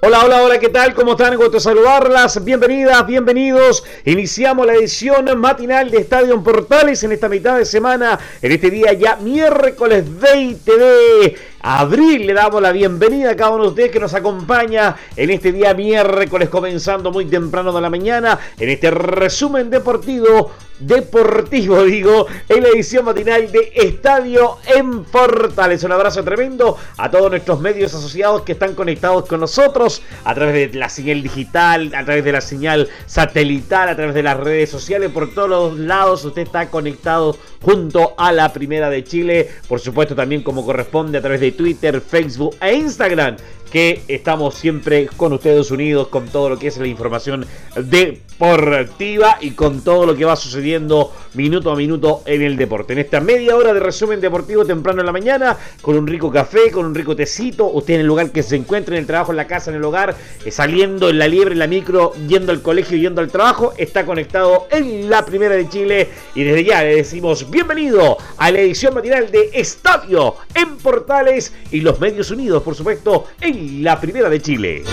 Hola, hola, hola, ¿qué tal? ¿Cómo están? Gusto saludarlas. Bienvenidas, bienvenidos. Iniciamos la edición matinal de Estadio Portales en esta mitad de semana, en este día ya miércoles 20 de abril. Le damos la bienvenida a cada uno de ustedes que nos acompaña en este día miércoles, comenzando muy temprano de la mañana, en este resumen deportivo deportivo, digo, en la edición matinal de Estadio en Portales. Un abrazo tremendo a todos nuestros medios asociados que están conectados con nosotros a través de la señal digital, a través de la señal satelital, a través de las redes sociales, por todos los lados. Usted está conectado junto a la Primera de Chile, por supuesto también como corresponde a través de Twitter, Facebook e Instagram que estamos siempre con ustedes unidos con todo lo que es la información deportiva y con todo lo que va sucediendo minuto a minuto en el deporte. En esta media hora de resumen deportivo temprano en la mañana, con un rico café, con un rico tecito, usted en el lugar que se encuentre, en el trabajo, en la casa, en el hogar, eh, saliendo en la liebre, en la micro, yendo al colegio, yendo al trabajo, está conectado en la primera de Chile y desde ya le decimos bienvenido a la edición matinal de Estadio en Portales y los Medios Unidos, por supuesto, en la primera de Chile.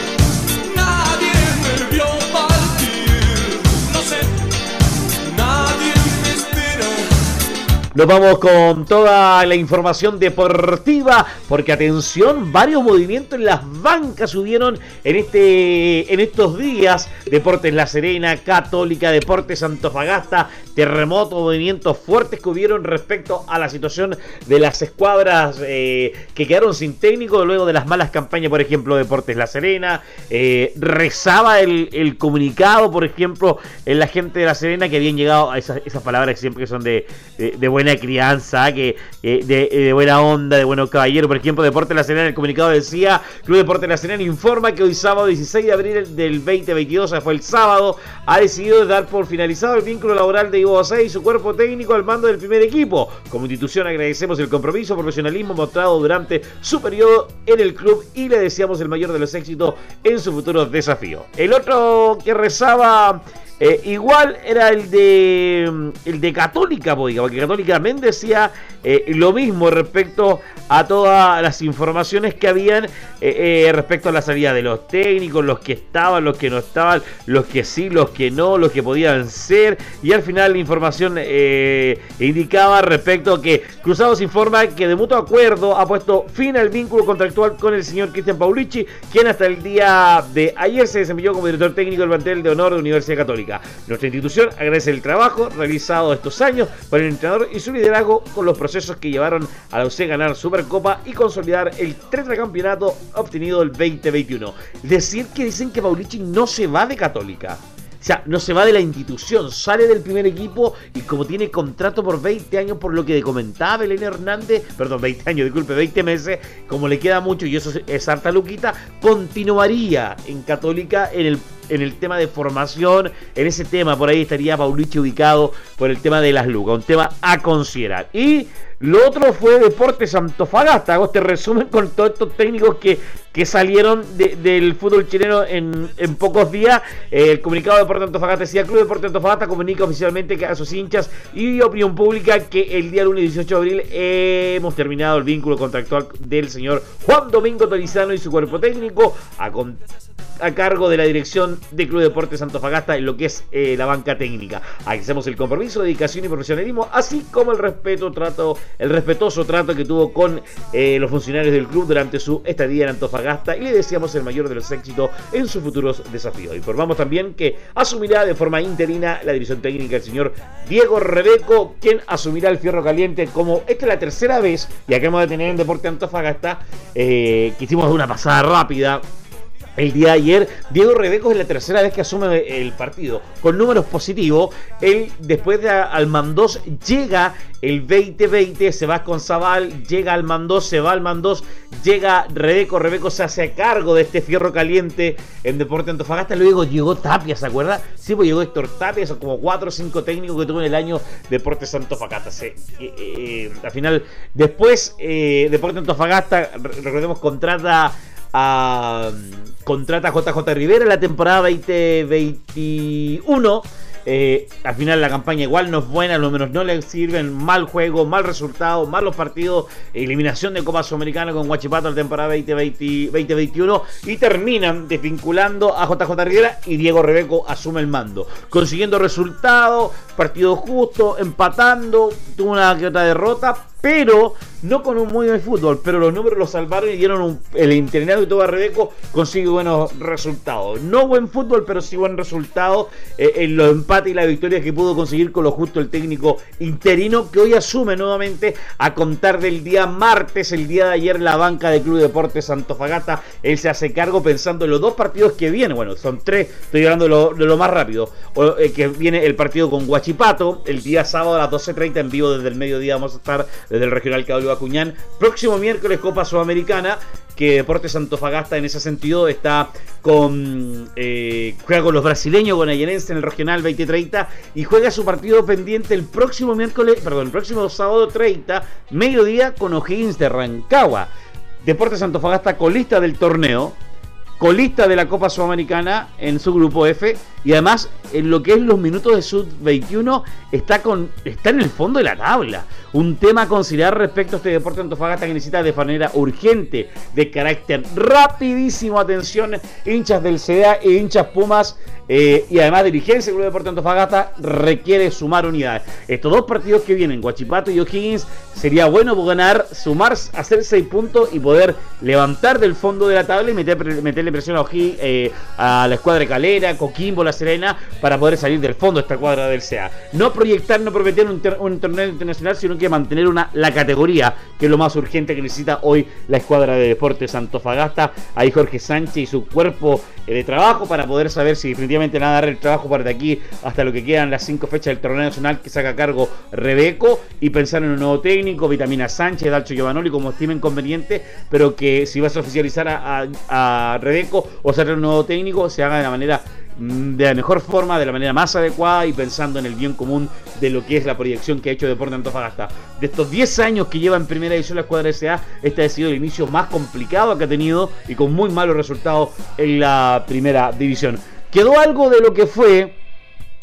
Nos vamos con toda la información deportiva, porque atención, varios movimientos en las bancas subieron en este en estos días. Deportes La Serena, Católica, Deportes Antofagasta, terremotos, movimientos fuertes que hubieron respecto a la situación de las escuadras eh, que quedaron sin técnico luego de las malas campañas, por ejemplo, Deportes La Serena. Eh, rezaba el, comunicado, por ejemplo, en la gente de La Serena que habían llegado a esas, palabras que siempre son de, buena crianza, que de, buena onda, de buenos caballeros. Por ejemplo, Deportes La Serena, el comunicado decía, Club Deportes La Serena informa que hoy sábado 16 de abril del 2022, o sea, fue el sábado, ha decidido dar por finalizado el vínculo laboral de y su cuerpo técnico al mando del primer equipo. Como institución agradecemos el compromiso, profesionalismo mostrado durante su periodo en el club y le deseamos el mayor de los éxitos en su futuro desafío. El otro que rezaba eh, igual era el de mm, el de Católica, porque Católica también decía eh, lo mismo respecto a todas las informaciones que habían eh, respecto a la salida de los técnicos, los que estaban, los que no estaban, los que sí, los que no, los que podían ser. Y al final la información indicaba respecto a que Cruzados informa que de mutuo acuerdo ha puesto fin al vínculo contractual con el señor Cristian Paulici, quien hasta el día de ayer se desempeñó como director técnico del plantel de honor de Universidad Católica. Nuestra institución agradece el trabajo realizado estos años por el entrenador y su liderazgo con los procesos que llevaron a la UC ganar Supercopa y consolidar el tetracampeonato obtenido el 2021. Decir que dicen que Paulici no se va de Católica. Sea, no se va de la institución, sale del primer equipo y como tiene contrato por 20 años, por lo que comentaba Belén Hernández, perdón, 20 años, disculpe, 20 meses, como le queda mucho y eso es harta luquita, continuaría en Católica en el en el tema de formación, en ese tema, por ahí estaría Paulichi ubicado por el tema de las lucas, un tema a considerar. Y lo otro fue Deportes Antofagasta, hago este resumen con todos estos técnicos que, que salieron del fútbol chileno en, pocos días. El comunicado de Deportes Antofagasta decía, Club Deportes Antofagasta comunica oficialmente a sus hinchas y opinión pública que el día lunes 18 de abril hemos terminado el vínculo contractual del señor Juan Domingo Torizano y su cuerpo técnico a, a cargo de la dirección de Club Deportes Antofagasta en lo que es eh, la banca técnica. Agradecemos el compromiso, dedicación y profesionalismo, así como el respeto, trato, el respetuoso trato que tuvo con eh, los funcionarios del club durante su estadía en Antofagasta y le deseamos el mayor de los éxitos en sus futuros desafíos. Informamos también que asumirá de forma interina la dirección técnica el señor Diego Rebeco, quien asumirá el fierro caliente como esta es la tercera vez, y acabamos de tener en Deporte Antofagasta, eh, que hicimos una pasada rápida el día de ayer, Diego Rebeco es la tercera vez que asume el partido con números positivos. Él, después de Almandós, llega el 2020, se va con Zabal, llega Almandós, se va Almandós, llega Rebeco. Rebeco se hace cargo de este fierro caliente en Deporte Antofagasta. Luego llegó Tapia, ¿se acuerda? Sí, pues llegó Héctor Tapia, son como 4 o 5 técnicos que tuvo en el año Deportes Antofagasta. Eh, eh, al final, después, eh, Deporte Antofagasta, recordemos, contrata a contrata a JJ Rivera la temporada 2021 eh, al final la campaña igual no es buena, lo menos no le sirven mal juego, mal resultado, malos partidos, eliminación de Copa Sudamericana con Guachipato la temporada 2020, 2021 y terminan desvinculando a JJ Rivera y Diego Rebeco asume el mando, consiguiendo resultados, partido justo, empatando, tuvo una que otra derrota, pero no con un muy buen fútbol, pero los números lo salvaron y dieron un, el interinato de todo Rebeco consigue buenos resultados. No buen fútbol, pero sí buen resultado eh, en los empates y la victoria que pudo conseguir con lo justo el técnico interino que hoy asume nuevamente a contar del día martes, el día de ayer, la banca del Club Deportes Santofagasta. Él se hace cargo pensando en los dos partidos que vienen. Bueno, son tres, estoy hablando de lo, más rápido. Eh, que viene el partido con Guachipato, el día sábado a las 12.30 en vivo desde el mediodía. Vamos a estar desde el Regional Caballo Acuñán. Próximo miércoles Copa Sudamericana, que Deportes Antofagasta en ese sentido está con eh, juega con los brasileños, con en el Regional 2030 y juega su partido pendiente el próximo miércoles, perdón, el próximo sábado 30, mediodía con O'Higgins de Rancagua. Deportes Antofagasta colista del torneo, colista de la Copa Sudamericana en su grupo F y además en lo que es los minutos de Sud 21 está con está en el fondo de la tabla. Un tema a considerar respecto a este deporte Antofagasta que necesita de manera urgente, de carácter rapidísimo, atención, hinchas del CDA e hinchas Pumas eh, y además dirigencia del Club Deporte Antofagasta requiere sumar unidades. Estos dos partidos que vienen, Guachipato y O'Higgins, sería bueno ganar, sumar, hacer seis puntos y poder levantar del fondo de la tabla y meterle presión a eh, a la escuadra de Calera, Coquimbo, La Serena, para poder salir del fondo esta cuadra del CA. No proyectar, no prometer un, un torneo internacional, sino que mantener una, la categoría, que es lo más urgente que necesita hoy la escuadra de deportes Antofagasta. Ahí Jorge Sánchez y su cuerpo eh, de trabajo para poder saber si definitivamente van a dar el trabajo para de aquí hasta lo que quedan las cinco fechas del torneo nacional que saca a cargo Rebeco y pensar en un nuevo técnico, Vitamina Sánchez, Dalcho Giovanoli como estimen conveniente, pero que si vas a oficializar a, a, Rebeco o hacer un nuevo técnico se haga de la manera de la mejor forma, de la manera más adecuada y pensando en el bien común de lo que es la proyección que ha hecho Deporte Antofagasta. De estos 10 años que lleva en primera edición la escuadra SA, este ha sido el inicio más complicado que ha tenido y con muy malos resultados en la primera división. Quedó algo de lo que fue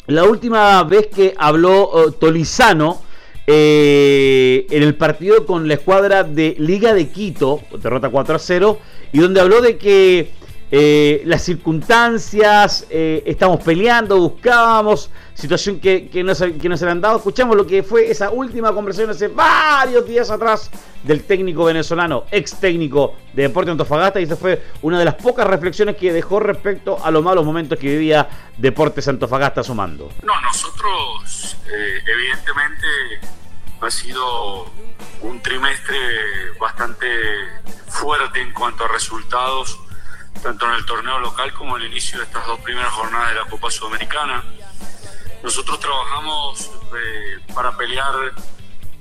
la última vez que habló uh, Tolizano. Eh, en el partido con la escuadra de Liga de Quito, derrota 4 a 0, y donde habló de que eh, las circunstancias, eh, estamos peleando, buscábamos, situación que, que, no que no han dado. Escuchamos lo que fue esa última conversación hace varios días atrás del técnico venezolano, ex técnico de Deporte Antofagasta, y esa fue una de las pocas reflexiones que dejó respecto a los malos momentos que vivía Deportes Antofagasta sumando. No, nosotros, eh, evidentemente, ha sido un trimestre bastante fuerte en cuanto a resultados tanto en el torneo local como en el inicio de estas dos primeras jornadas de la Copa Sudamericana. Nosotros trabajamos eh, para pelear,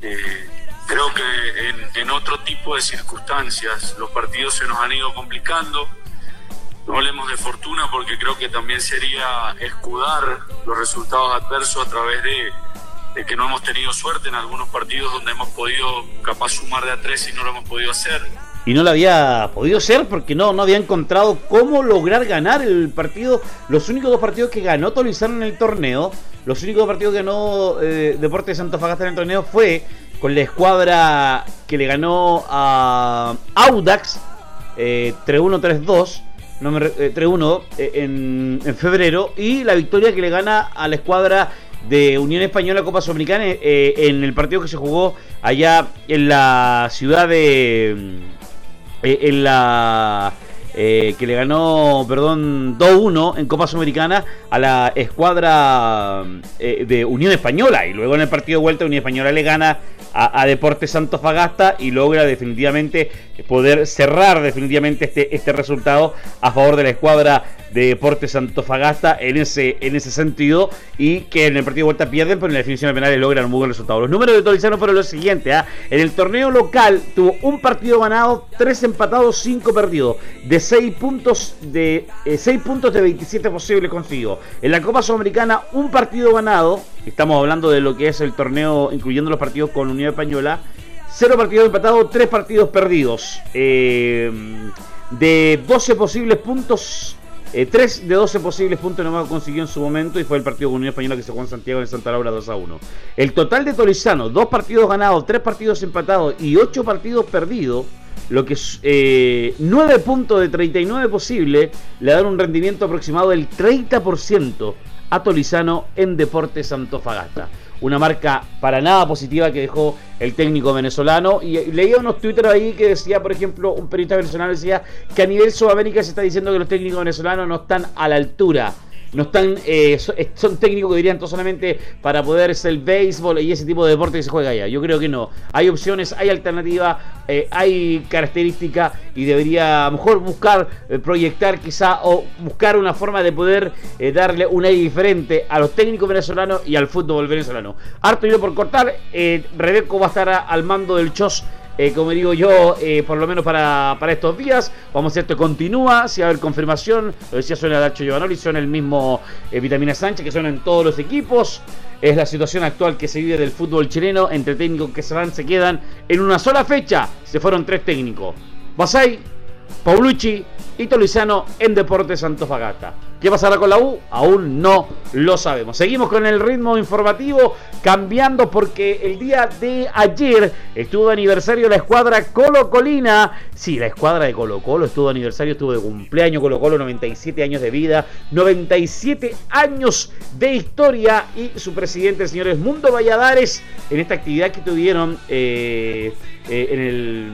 eh, creo que en, otro tipo de circunstancias. Los partidos se nos han ido complicando. No hablemos de fortuna porque creo que también sería escudar los resultados adversos a través de, de que no hemos tenido suerte en algunos partidos donde hemos podido capaz sumar de a tres y no lo hemos podido hacer y no lo había podido ser porque no, no había encontrado cómo lograr ganar el partido. Los únicos dos partidos que ganó Tolizano en el torneo, los únicos dos partidos que ganó eh, Deportes de Fagasta en el torneo fue con la escuadra que le ganó a Audax eh, 3-1-3-2. 3-1 eh, eh, en, en, febrero y la victoria que le gana a la escuadra de Unión Española Copa Sudamericana en el partido que se jugó allá en la ciudad de eh, en la eh, que le ganó, perdón, 2-1 en Copa Sudamericana a la escuadra eh, de Unión Española. Y luego en el partido de vuelta Unión Española le gana a, Deportes Santos Fagasta y logra definitivamente poder cerrar definitivamente este, este resultado a favor de la escuadra de Deportes Antofagasta en ese, en ese sentido y que en el partido de vuelta pierden, pero en la definición de penales logran un buen resultado. Los números de Tolizano fueron los siguientes. ¿ah? En el torneo local tuvo un partido ganado, tres empatados, cinco perdidos, de seis puntos de eh, seis puntos de 27 posibles consiguió. En la Copa Sudamericana un partido ganado, estamos hablando de lo que es el torneo incluyendo los partidos con Unión Española, cero partidos empatados, tres partidos perdidos. Eh, de 12 posibles puntos, 3 eh, de 12 posibles puntos nomás consiguió en su momento y fue el partido con Unión Española que se jugó en Santiago en Santa Laura 2 a 1. El total de Tolizano, 2 partidos ganados, 3 partidos empatados y 8 partidos perdidos, lo que es 9 eh, puntos de 39 posibles, le dan un rendimiento aproximado del 30% a Tolizano en Deportes Antofagasta una marca para nada positiva que dejó el técnico venezolano. Y, leía unos Twitter ahí que decía, por ejemplo, un periodista venezolano decía que a nivel Sudamérica se está diciendo que los técnicos venezolanos no están a la altura no están, eh, eh, son, técnicos que dirían solamente para poder ser el béisbol y ese tipo de deporte que se juega allá. Yo creo que no. Hay opciones, hay alternativas, eh, hay características y debería a lo mejor buscar, proyectar quizá o buscar una forma de poder darle un aire diferente a los técnicos venezolanos y al fútbol venezolano. Harto yo por cortar, Rebeco va a estar al mando del CHOS eh, como digo yo, eh, por lo menos para, estos días. Vamos a ver, esto continúa, si va a haber confirmación, lo decía suena Dacho Giovanoli, suena el mismo eh, Vitamina Sánchez, que suena en todos los equipos. Es la situación actual que se vive del fútbol chileno, entre técnicos que se van, se quedan en una sola fecha. Se fueron tres técnicos. Basay, Paulucci y Tolizano en Deportes Antofagasta. ¿Qué pasará con la U? Aún no lo sabemos. Seguimos con el ritmo informativo, cambiando porque el día de ayer estuvo de aniversario la escuadra Colo Colina. Sí, la escuadra de Colo Colo estuvo de aniversario, estuvo de cumpleaños Colo Colo, 97 años de vida, 97 años de historia y su presidente, el señor Esmundo Valladares, en esta actividad que tuvieron eh, eh, en el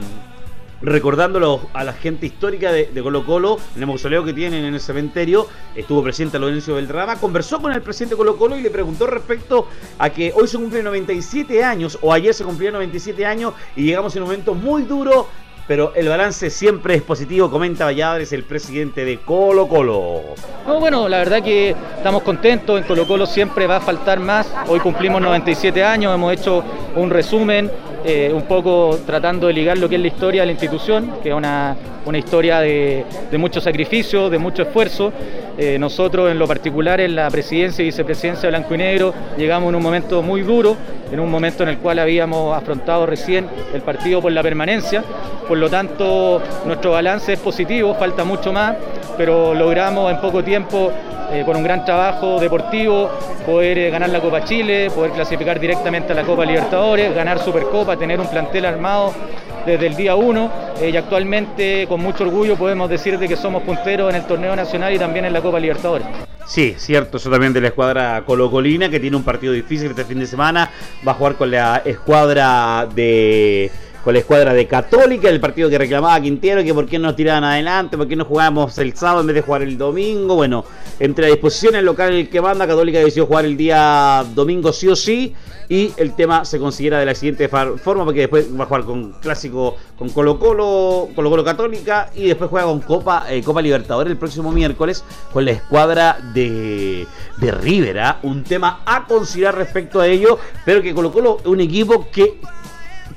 recordándolo a la gente histórica de, Colo Colo, en el mausoleo que tienen en el cementerio, estuvo presente Lorenzo Beltrama, conversó con el presidente Colo Colo y le preguntó respecto a que hoy se cumplen 97 años, o ayer se cumplieron 97 años, y llegamos en un momento muy duro pero el balance siempre es positivo, comenta Valladares, el presidente de Colo Colo. No, bueno, la verdad que estamos contentos, en Colo Colo siempre va a faltar más, hoy cumplimos 97 años, hemos hecho un resumen, eh, un poco tratando de ligar lo que es la historia de la institución, que es una, historia de, mucho sacrificio, de mucho esfuerzo. Eh, nosotros en lo particular en la presidencia y vicepresidencia de Blanco y Negro llegamos en un momento muy duro, en un momento en el cual habíamos afrontado recién el partido por la permanencia. Por lo tanto, nuestro balance es positivo, falta mucho más, pero logramos en poco tiempo eh, con un gran trabajo deportivo, poder eh, ganar la Copa Chile, poder clasificar directamente a la Copa Libertadores, ganar Supercopa, tener un plantel armado desde el día 1 eh, y actualmente con mucho orgullo podemos decir de que somos punteros en el torneo nacional y también en la Copa Libertadores. Sí, cierto, eso también de la escuadra Colocolina que tiene un partido difícil este fin de semana, va a jugar con la escuadra de con la escuadra de Católica, el partido que reclamaba Quintero, que por qué no tiraban adelante, por qué no jugábamos el sábado en vez de jugar el domingo. Bueno, entre la disposición el local que manda, Católica decidió jugar el día domingo sí o sí. Y el tema se considera de la siguiente forma, porque después va a jugar con clásico con Colo Colo, Colo Colo Católica, y después juega con Copa, eh, Copa Libertadores el próximo miércoles con la escuadra de, de River. ¿ah? Un tema a considerar respecto a ello, pero que Colo Colo es un equipo que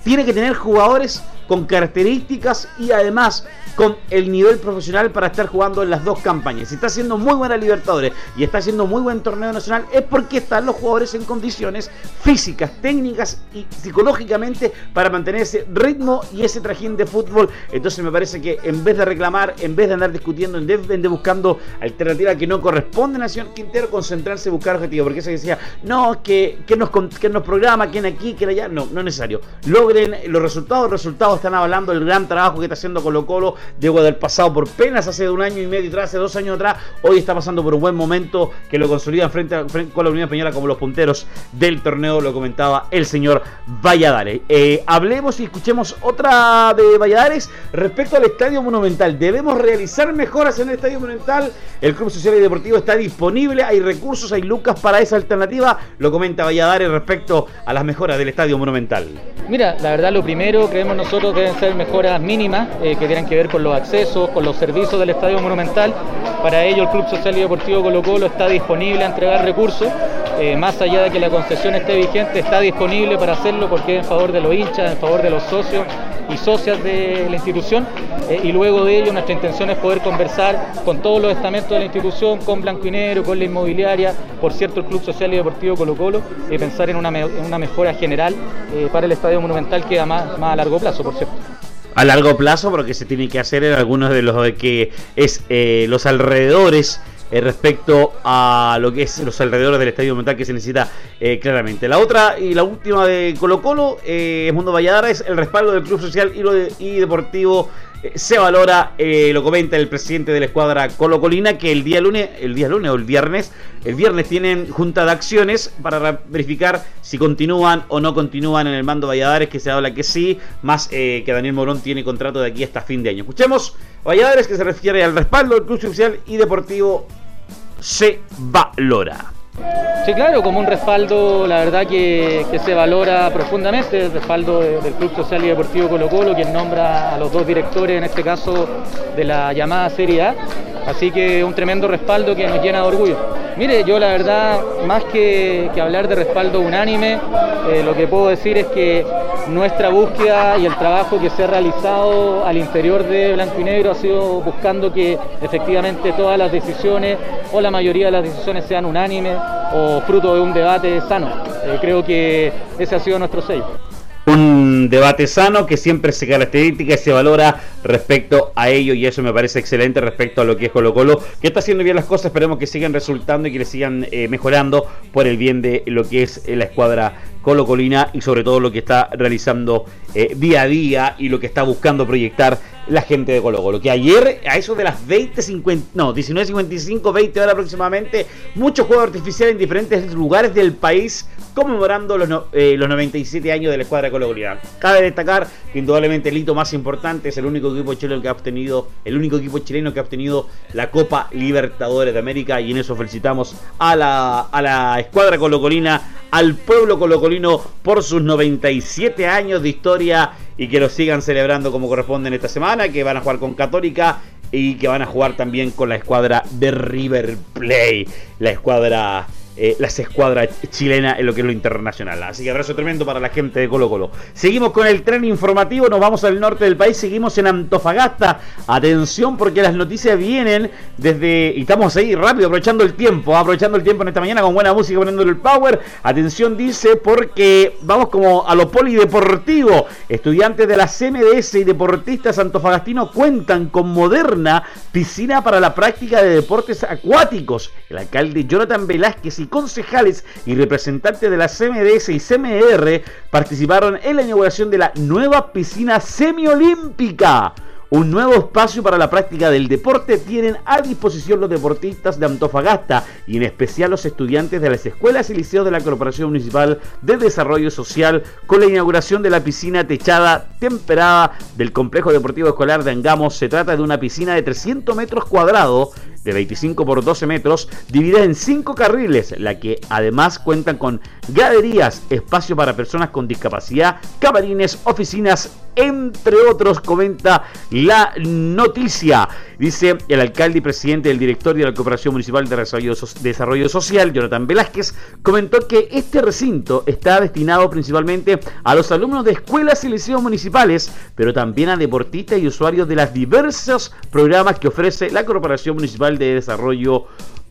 tiene que tener jugadores con características y además con el nivel profesional para estar jugando en las dos campañas. Si está haciendo muy buena Libertadores y está haciendo muy buen torneo nacional, es porque están los jugadores en condiciones físicas, técnicas y psicológicamente para mantener ese ritmo y ese trajín de fútbol. Entonces me parece que en vez de reclamar, en vez de andar discutiendo, en vez de buscando alternativas que no corresponden a señor Quintero, concentrarse en buscar objetivos. Porque se decía, no, que, que, nos, que nos programa, quién aquí, quién allá. No, no es necesario. Logren los resultados, los están hablando del gran trabajo que está haciendo Colo Colo Diego del pasado por penas hace un año y medio atrás, hace dos años atrás, hoy está pasando por un buen momento que lo consolida frente, a, la Unión Española como los punteros del torneo, lo comentaba el señor Valladares. Eh, hablemos y escuchemos otra de Valladares respecto al Estadio Monumental. Debemos realizar mejoras en el Estadio Monumental. El Club Social y Deportivo está disponible, hay recursos, hay lucas para esa alternativa. Lo comenta Valladares respecto a las mejoras del Estadio Monumental. Mira, la verdad lo primero creemos nosotros nosotros deben ser mejoras mínimas eh, que tienen que ver con los accesos, con los servicios del Estadio Monumental. Para ello el Club Social y Deportivo Colo Colo está disponible a entregar recursos, eh, más allá de que la concesión esté vigente, está disponible para hacerlo porque es en favor de los hinchas, en favor de los socios y socias de la institución. Eh, y luego de ello nuestra intención es poder conversar con todos los estamentos de la institución, con Blanco y Negro, con la inmobiliaria, por cierto el Club Social y Deportivo Colo Colo y pensar en una, mejora general eh, para el Estadio Monumental que más, más a largo plazo, por cierto. A largo plazo porque se tiene que hacer en algunos de los que es los alrededores eh, respecto a lo que es los alrededores del estadio mental que se necesita eh, claramente. La otra y la última de Colo Colo, eh, Mundo Valladara, es el respaldo del Club Social y, Deportivo se valora, lo comenta el presidente de la escuadra Colo Colina, que el día lunes, el día lunes o el viernes, el viernes tienen junta de acciones para verificar si continúan o no continúan en el mando Valladares, que se habla que sí, más que Daniel Morón tiene contrato de aquí hasta fin de año. Escuchemos Valladares que se refiere al respaldo del Club Social y Deportivo se valora. Sí, claro, como un respaldo, la verdad que, se valora profundamente, el respaldo del Club Social y Deportivo Colo Colo, quien nombra a los dos directores, en este caso, de la llamada Serie A. Así que un tremendo respaldo que nos llena de orgullo. Mire, yo la verdad, más que, hablar de respaldo unánime, eh, lo que puedo decir es que nuestra búsqueda y el trabajo que se ha realizado al interior de Blanco y Negro ha sido buscando que efectivamente todas las decisiones o la mayoría de las decisiones sean unánimes o fruto de un debate sano. Eh, creo que ese ha sido nuestro sello un debate sano que siempre se caracteriza y se valora respecto a ello y eso me parece excelente respecto a lo que es Colo Colo que está haciendo bien las cosas esperemos que sigan resultando y que le sigan eh, mejorando por el bien de lo que es la escuadra Colo Colina y sobre todo lo que está realizando eh, día a día y lo que está buscando proyectar la gente de Colo Colo. Que ayer, a eso de las 20, 50, no, 19.55, 20 horas aproximadamente, muchos juegos artificiales en diferentes lugares del país conmemorando los, los 97 años de la escuadra Colo Colina. Cabe destacar que indudablemente el hito más importante es el único equipo chileno que ha obtenido, el único equipo chileno que ha obtenido la Copa Libertadores de América y en eso felicitamos a la, a la escuadra colocolina, al pueblo colocolino por sus 97 años de historia y que lo sigan celebrando como corresponde en esta semana, que van a jugar con Católica y que van a jugar también con la escuadra de River Play, la escuadra eh, las escuadras chilenas en lo que es lo internacional. Así que abrazo tremendo para la gente de Colo Colo. Seguimos con el tren informativo, nos vamos al norte del país, seguimos en Antofagasta. Atención porque las noticias vienen desde... Y estamos ahí rápido, aprovechando el tiempo, aprovechando el tiempo en esta mañana con buena música, poniéndole el power. Atención dice porque vamos como a lo polideportivo. Estudiantes de la CMDS y deportistas antofagastinos cuentan con moderna piscina para la práctica de deportes acuáticos. El alcalde Jonathan Velázquez concejales y representantes de la CMDS y CMR participaron en la inauguración de la nueva piscina semiolímpica un nuevo espacio para la práctica del deporte tienen a disposición los deportistas de Antofagasta y en especial los estudiantes de las escuelas y liceos de la Corporación Municipal de Desarrollo Social con la inauguración de la piscina techada temperada del Complejo Deportivo Escolar de Angamos. Se trata de una piscina de 300 metros cuadrados de 25 por 12 metros, dividida en 5 carriles, la que además cuentan con graderías, espacio para personas con discapacidad, camarines, oficinas, entre otros, comenta la noticia. Dice el alcalde y presidente del directorio de la Cooperación Municipal de Desarrollo, Social, Jonathan Velázquez, comentó que este recinto está destinado principalmente a los alumnos de escuelas y liceos municipales, pero también a deportistas y usuarios de los diversos programas que ofrece la Corporación Municipal de Desarrollo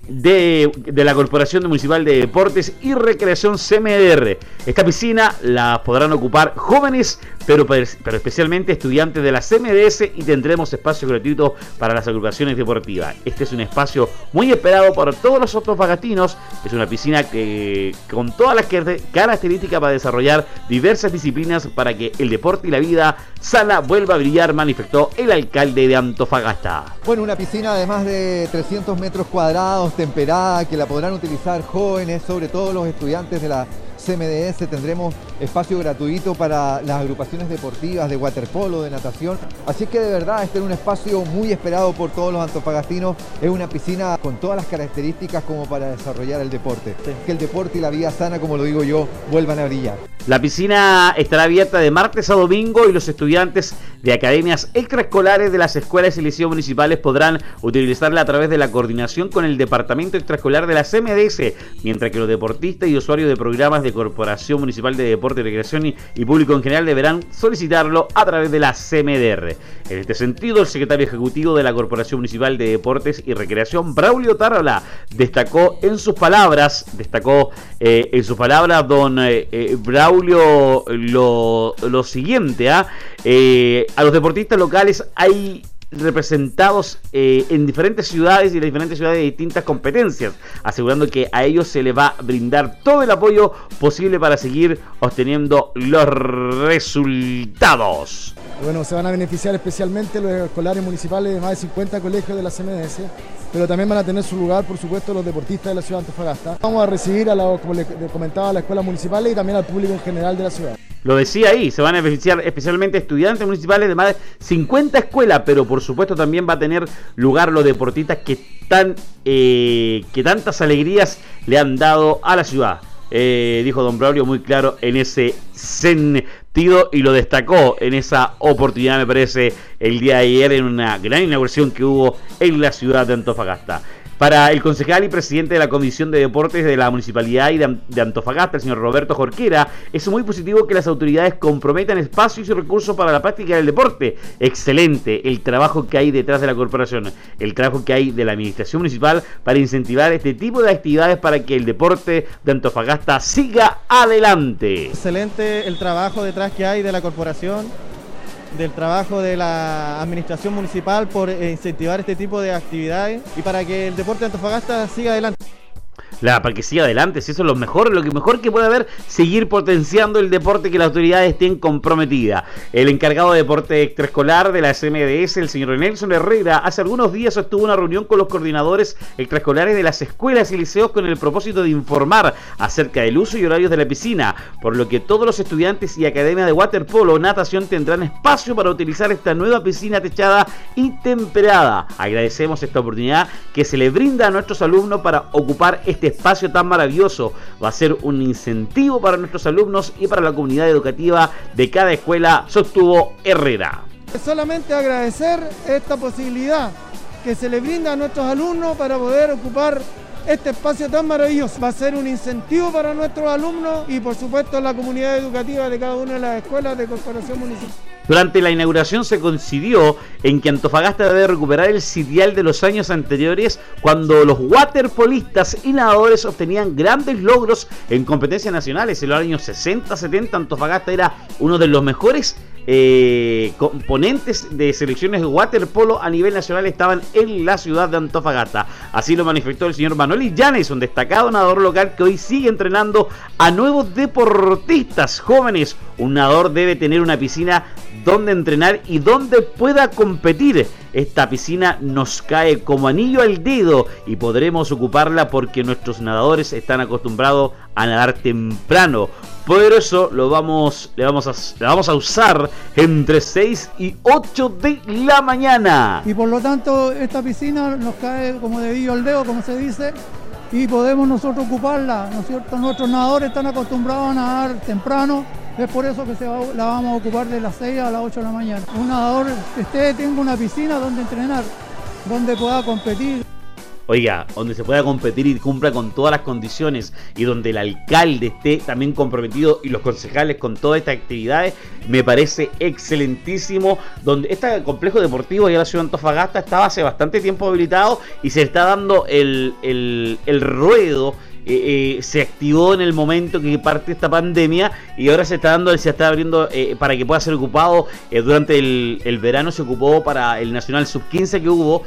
de, la Corporación Municipal de Deportes y Recreación CMR. Esta piscina la podrán ocupar jóvenes, pero, pero especialmente estudiantes de la CMDS y tendremos espacio gratuito para las agrupaciones deportivas. Este es un espacio muy esperado por todos los otros vagatinos. Es una piscina que con todas las características para desarrollar diversas disciplinas para que el deporte y la vida sana vuelva a brillar, manifestó el alcalde de Antofagasta. Bueno, una piscina de más de 300 metros cuadrados temperada que la podrán utilizar jóvenes, sobre todo los estudiantes de la CMDS tendremos espacio gratuito para las agrupaciones deportivas de waterpolo, de natación. Así que de verdad este es un espacio muy esperado por todos los antofagastinos. Es una piscina con todas las características como para desarrollar el deporte. Que el deporte y la vida sana, como lo digo yo, vuelvan a brillar. La piscina estará abierta de martes a domingo y los estudiantes de academias extraescolares de las escuelas y liceos municipales podrán utilizarla a través de la coordinación con el departamento extraescolar de la CMDS, mientras que los deportistas y usuarios de programas de Corporación Municipal de Deporte, Recreación y, Público en general deberán solicitarlo a través de la CMDR. En este sentido, el secretario ejecutivo de la Corporación Municipal de Deportes y Recreación, Braulio Tarola, destacó en sus palabras, destacó eh, en sus palabras, don eh, eh, Braulio, lo, lo siguiente, ¿ah? Eh, a los deportistas locales hay representados eh, en diferentes ciudades y en diferentes ciudades de distintas competencias, asegurando que a ellos se les va a brindar todo el apoyo posible para seguir obteniendo los resultados. Bueno, se van a beneficiar especialmente los escolares municipales de más de 50 colegios de la CMDS, pero también van a tener su lugar, por supuesto, los deportistas de la ciudad de Antofagasta. Vamos a recibir, a la, como le comentaba, a las escuelas municipales y también al público en general de la ciudad. Lo decía ahí, se van a beneficiar especialmente estudiantes municipales de más de 50 escuelas, pero por supuesto también va a tener lugar los deportistas que, tan, eh, que tantas alegrías le han dado a la ciudad. Eh, dijo Don Braulio muy claro en ese sentido y lo destacó en esa oportunidad, me parece, el día de ayer en una gran inauguración que hubo en la ciudad de Antofagasta. Para el concejal y presidente de la Comisión de Deportes de la Municipalidad de Antofagasta, el señor Roberto Jorquera, es muy positivo que las autoridades comprometan espacios y recursos para la práctica del deporte. Excelente el trabajo que hay detrás de la corporación, el trabajo que hay de la administración municipal para incentivar este tipo de actividades para que el deporte de Antofagasta siga adelante. Excelente el trabajo detrás que hay de la corporación del trabajo de la administración municipal por eh, incentivar este tipo de actividades y para que el deporte de Antofagasta siga adelante la, para que siga adelante, si eso es lo mejor, lo que mejor que puede haber, seguir potenciando el deporte que las autoridades estén comprometidas. El encargado de deporte extraescolar de la SMDS, el señor Nelson Herrera, hace algunos días sostuvo una reunión con los coordinadores extraescolares de las escuelas y liceos con el propósito de informar acerca del uso y horarios de la piscina, por lo que todos los estudiantes y academia de waterpolo natación tendrán espacio para utilizar esta nueva piscina techada y temperada. Agradecemos esta oportunidad que se le brinda a nuestros alumnos para ocupar este espacio tan maravilloso. Va a ser un incentivo para nuestros alumnos y para la comunidad educativa de cada escuela, sostuvo Herrera. Solamente agradecer esta posibilidad que se le brinda a nuestros alumnos para poder ocupar este espacio tan maravilloso. Va a ser un incentivo para nuestros alumnos y por supuesto la comunidad educativa de cada una de las escuelas de Corporación Municipal. Durante la inauguración se coincidió en que Antofagasta debe recuperar el sitial de los años anteriores cuando los waterpolistas y nadadores obtenían grandes logros en competencias nacionales. En los años 60-70 Antofagasta era uno de los mejores eh, componentes de selecciones de waterpolo a nivel nacional estaban en la ciudad de Antofagasta. Así lo manifestó el señor Manuel Llanes, un destacado nadador local que hoy sigue entrenando a nuevos deportistas jóvenes. Un nadador debe tener una piscina donde entrenar y donde pueda competir. Esta piscina nos cae como anillo al dedo y podremos ocuparla porque nuestros nadadores están acostumbrados a nadar temprano. Por eso lo vamos, le, vamos a, vamos a usar entre 6 y 8 de la mañana. Y por lo tanto esta piscina nos cae como de anillo al dedo, como se dice, y podemos nosotros ocuparla, ¿no es cierto? Nuestros nadadores están acostumbrados a nadar temprano es por eso que la vamos a ocupar de las 6 a las 8 de la mañana. Un nadador que esté tenga una piscina donde entrenar, donde pueda competir. Oiga, donde se pueda competir y cumpla con todas las condiciones y donde el alcalde esté también comprometido y los concejales con todas estas actividades, me parece excelentísimo. Donde este complejo deportivo de la ciudad de Antofagasta estaba hace bastante tiempo habilitado y se está dando el, el, el ruedo eh, eh, se activó en el momento que parte esta pandemia y ahora se está dando, se está abriendo eh, para que pueda ser ocupado durante el, verano se ocupó para el Nacional Sub 15 que hubo,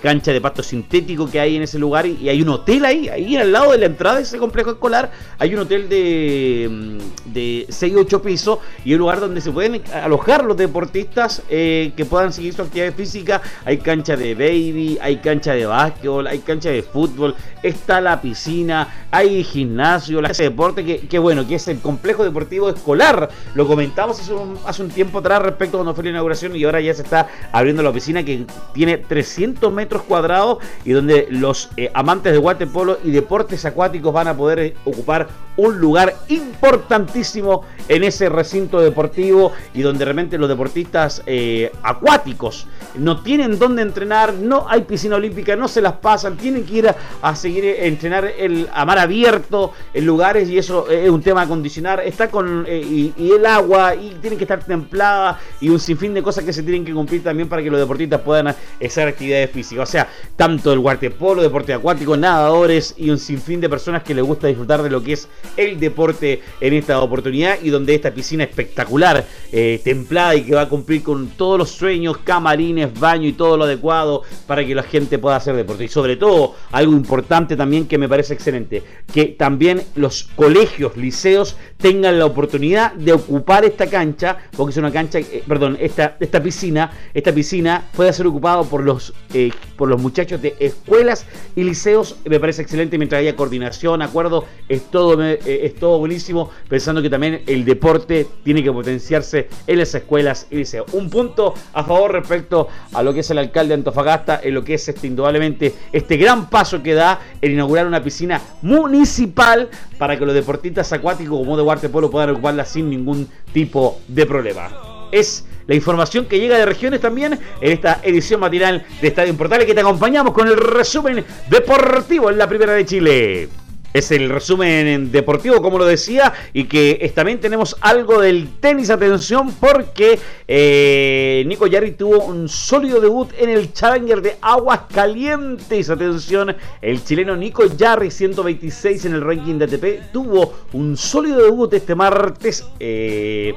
cancha de pasto sintético que hay en ese lugar y, hay un hotel ahí, ahí al lado de la entrada de ese complejo escolar, hay un hotel de, mm, de 6 8 pisos y un lugar donde se pueden alojar los deportistas que puedan seguir su actividad física, hay cancha de baby, hay cancha de básquetbol, hay cancha de fútbol, está la piscina, hay gimnasio, la clase de deporte, que, que, bueno, que es el complejo deportivo escolar. Lo comentamos hace un, tiempo atrás respecto a cuando fue la inauguración y ahora ya se está abriendo la oficina que tiene 300 metros cuadrados y donde los eh, amantes de waterpolo y deportes acuáticos van a poder eh, ocupar un lugar importantísimo en ese recinto deportivo y donde realmente los deportistas eh, acuáticos no tienen dónde entrenar, no hay piscina olímpica, no se las pasan, tienen que ir a, seguir a entrenar el, a mar abierto en lugares y eso es un tema a condicionar, está con y, el agua y tienen que estar templada y un sinfín de cosas que se tienen que cumplir también para que los deportistas puedan hacer actividades físicas, o sea, tanto el waterpolo, deporte acuático, nadadores y un sinfín de personas que les gusta disfrutar de lo que es el deporte en esta oportunidad y donde esta piscina espectacular, eh, templada y que va a cumplir con todos los sueños, camarines, baño y todo lo adecuado para que la gente pueda hacer deporte. Y sobre todo, algo importante también que me parece excelente, que también los colegios, liceos tengan la oportunidad de ocupar esta cancha, porque es una cancha, eh, perdón, esta, esta piscina, esta piscina puede ser ocupada por los, eh, por los muchachos de escuelas y liceos, me parece excelente mientras haya coordinación, acuerdo, es todo, eh, es todo buenísimo, pensando que también el deporte tiene que potenciarse en las escuelas y liceos. Un punto a favor respecto a lo que es el alcalde de Antofagasta, en lo que es este indudablemente este gran paso que da el inaugurar una piscina municipal para que los deportistas acuáticos como de Polo puedan ocuparla sin ningún tipo de problema. Es la información que llega de regiones también en esta edición matinal de Estadio Portales que te acompañamos con el resumen deportivo en la Primera de Chile. Es el resumen deportivo, como lo decía, y que también tenemos algo del tenis. Atención, porque eh, Nico Yarri tuvo un sólido debut en el Challenger de Aguas Calientes. Atención, el chileno Nico Yarri, 126 en el ranking de ATP, tuvo un sólido debut este martes. Eh,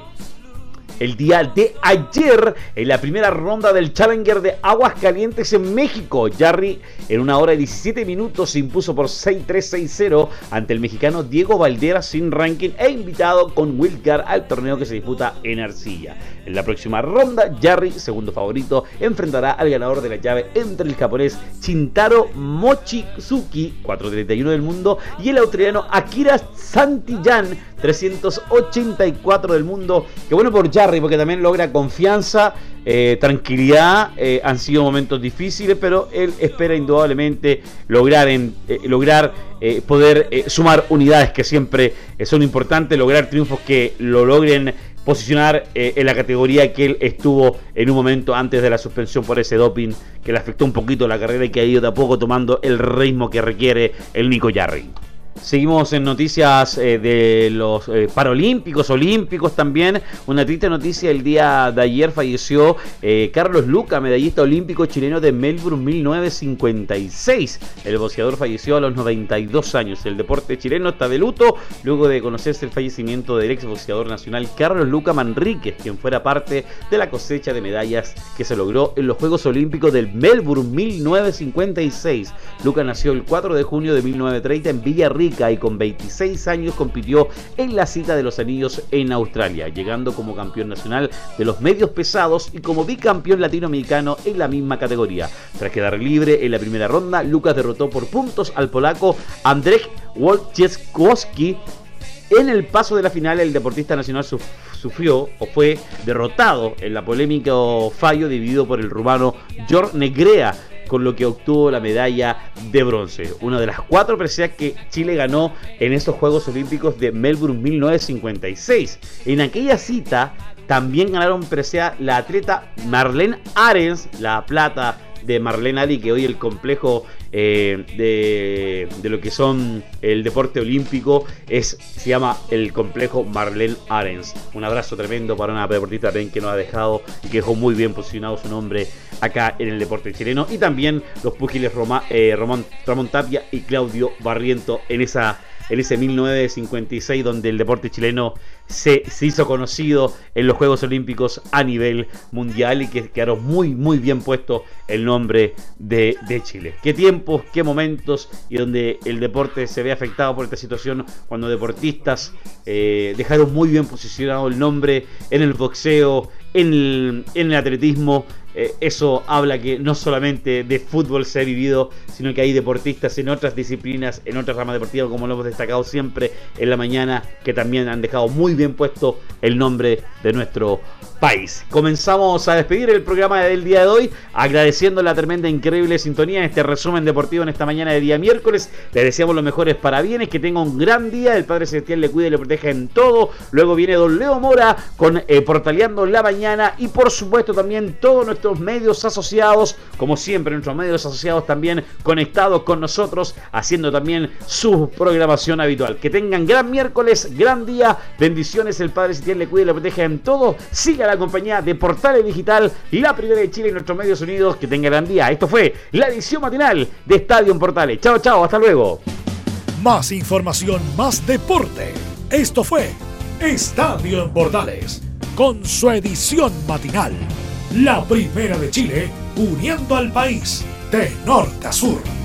el día de ayer en la primera ronda del Challenger de Aguas Calientes en México. Jarry en una hora y 17 minutos se impuso por 6-3-6-0 ante el mexicano Diego Valdera sin ranking e invitado con Wilcar al torneo que se disputa en Arcilla. En la próxima ronda, Jarry, segundo favorito, enfrentará al ganador de la llave entre el japonés Shintaro Mochizuki, 431 del mundo, y el australiano Akira Santillán, 384 del mundo. Que bueno por Jarry, porque también logra confianza, eh, tranquilidad. Eh, han sido momentos difíciles, pero él espera indudablemente lograr, en, eh, lograr poder sumar unidades que siempre son importantes, lograr triunfos que lo logren posicionar en la categoría que él estuvo en un momento antes de la suspensión por ese doping que le afectó un poquito la carrera y que ha ido de a poco tomando el ritmo que requiere el Nico Yarri. Seguimos en noticias eh, de los eh, Paralímpicos, Olímpicos también. Una triste noticia, el día de ayer falleció eh, Carlos Luca, medallista olímpico chileno de Melbourne 1956. El boxeador falleció a los 92 años. El deporte chileno está de luto luego de conocerse el fallecimiento del ex boxeador nacional Carlos Luca Manríquez, quien fuera parte de la cosecha de medallas que se logró en los Juegos Olímpicos del Melbourne 1956. Luca nació el 4 de junio de 1930 en Y con 26 años compitió en la cita de los anillos en Australia, llegando como campeón nacional de los medios pesados y como bicampeón latinoamericano en la misma categoría. Tras quedar libre en la primera ronda, Lucas derrotó por puntos al polaco Andrzej Wojciechowski en el paso de la final, el deportista nacional sufrió o fue derrotado en la polémica fallo dividido por el rumano George Negrea con lo que obtuvo la medalla de bronce. Una de las cuatro preseas que Chile ganó en estos Juegos Olímpicos de Melbourne 1956. En aquella cita también ganaron presea la atleta Marlene Arens, la plata de Marlene Ali, que hoy el complejo eh, de, lo que son el deporte olímpico es se llama el complejo Marlene Arens. Un abrazo tremendo para una deportista también que nos ha dejado y que dejó muy bien posicionado su nombre acá en el deporte chileno. Y también los púgiles Roma, eh, Ramón Tapia y Claudio Barriento en esa en ese 1956 donde el deporte chileno se, hizo conocido en los Juegos Olímpicos a nivel mundial y que quedaron muy, muy bien puesto el nombre de, Chile. Qué tiempos, qué momentos y donde el deporte se ve afectado por esta situación cuando deportistas eh, dejaron muy bien posicionado el nombre en el boxeo, en el, en el atletismo eh, eso habla que no solamente de fútbol se ha vivido, sino que hay deportistas en otras disciplinas, en otras ramas deportivas, como lo hemos destacado siempre en la mañana, que también han dejado muy bien puesto el nombre de nuestro país. Comenzamos a despedir el programa del día de hoy, agradeciendo la tremenda, increíble sintonía en este resumen deportivo en esta mañana de día miércoles. Les deseamos los mejores parabienes, que tenga un gran día, el Padre Celestial le cuide y le proteja en todo. Luego viene Don Leo Mora con eh, Portaleando la Mañana y por supuesto también todo nuestro medios asociados, como siempre, nuestros medios asociados también conectados con nosotros, haciendo también su programación habitual. Que tengan gran miércoles, gran día, bendiciones, el Padre si le cuide y le proteja en todo. Siga la compañía de Portales Digital, la primera de Chile y nuestros medios unidos. Que tenga gran día. Esto fue la edición matinal de Estadio en Portales. Chao, chao, hasta luego. Más información, más deporte. Esto fue Estadio en Portales, con su edición matinal la primera de Chile, uniendo al país de norte a sur.